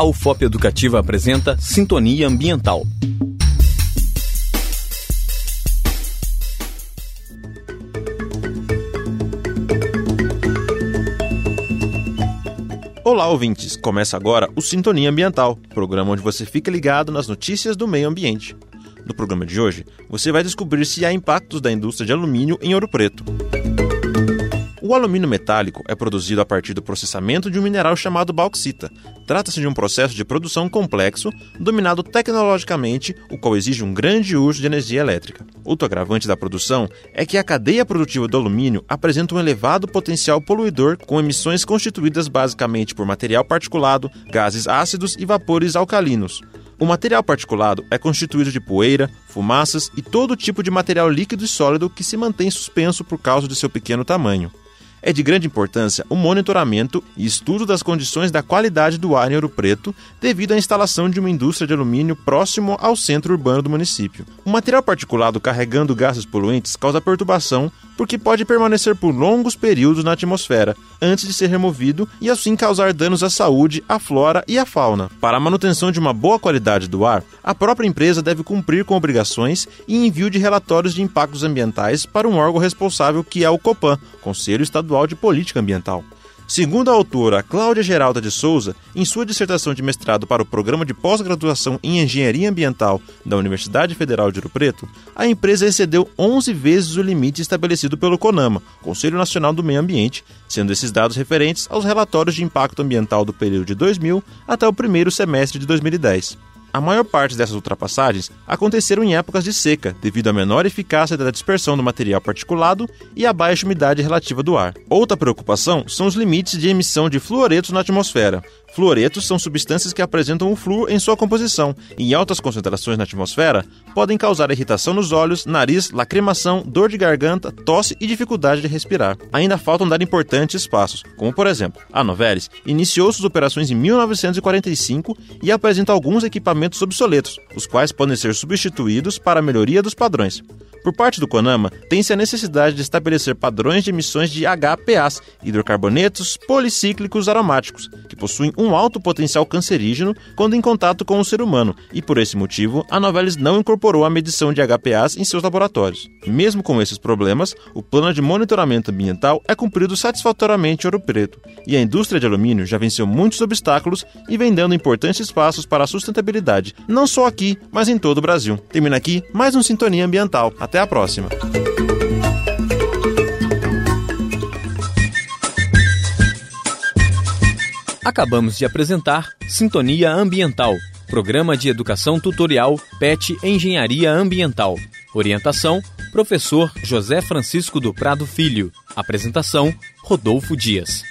A UFOP Educativa apresenta Sintonia Ambiental. Olá, ouvintes! Começa agora o Sintonia Ambiental, programa onde você fica ligado nas notícias do meio ambiente. No programa de hoje, você vai descobrir se há impactos da indústria de alumínio em Ouro Preto. O alumínio metálico é produzido a partir do processamento de um mineral chamado bauxita. Trata-se de um processo de produção complexo, dominado tecnologicamente, o qual exige um grande uso de energia elétrica. Outro agravante da produção é que a cadeia produtiva do alumínio apresenta um elevado potencial poluidor, com emissões constituídas basicamente por material particulado, gases ácidos e vapores alcalinos. O material particulado é constituído de poeira, fumaças e todo tipo de material líquido e sólido que se mantém suspenso por causa de seu pequeno tamanho. É de grande importância o monitoramento e estudo das condições da qualidade do ar em Ouro Preto, devido à instalação de uma indústria de alumínio próximo ao centro urbano do município. O material particulado carregando gases poluentes causa perturbação porque pode permanecer por longos períodos na atmosfera antes de ser removido e assim causar danos à saúde, à flora e à fauna. Para a manutenção de uma boa qualidade do ar, a própria empresa deve cumprir com obrigações e envio de relatórios de impactos ambientais para um órgão responsável que é o COPAN, Conselho Estadual de Política Ambiental. Segundo a autora Cláudia Geralda de Souza, em sua dissertação de mestrado para o Programa de Pós-Graduação em Engenharia Ambiental da Universidade Federal de Ouro Preto, a empresa excedeu 11 vezes o limite estabelecido pelo CONAMA, Conselho Nacional do Meio Ambiente, sendo esses dados referentes aos relatórios de impacto ambiental do período de 2000 até o primeiro semestre de 2010. A maior parte dessas ultrapassagens aconteceram em épocas de seca, devido à menor eficácia da dispersão do material particulado e à baixa umidade relativa do ar. Outra preocupação são os limites de emissão de fluoretos na atmosfera. Fluoretos são substâncias que apresentam o flúor em sua composição e, em altas concentrações na atmosfera, podem causar irritação nos olhos, nariz, lacrimação, dor de garganta, tosse e dificuldade de respirar. Ainda faltam dar importantes passos, como por exemplo, a Novelis iniciou suas operações em 1945 e apresenta alguns equipamentos obsoletos, os quais podem ser substituídos para a melhoria dos padrões. Por parte do CONAMA, tem-se a necessidade de estabelecer padrões de emissões de HPAs, hidrocarbonetos policíclicos aromáticos, que possuem um alto potencial cancerígeno quando em contato com o ser humano, e por esse motivo, a Novelis não incorporou a medição de HPAs em seus laboratórios. Mesmo com esses problemas, o plano de monitoramento ambiental é cumprido satisfatoriamente em Ouro Preto, e a indústria de alumínio já venceu muitos obstáculos e vem dando importantes passos para a sustentabilidade, não só aqui, mas em todo o Brasil. Termina aqui mais um Sintonia Ambiental. Até a próxima! Acabamos de apresentar Sintonia Ambiental, programa de educação tutorial PET Engenharia Ambiental. Orientação: Professor José Francisco do Prado Filho. Apresentação: Rodolfo Dias.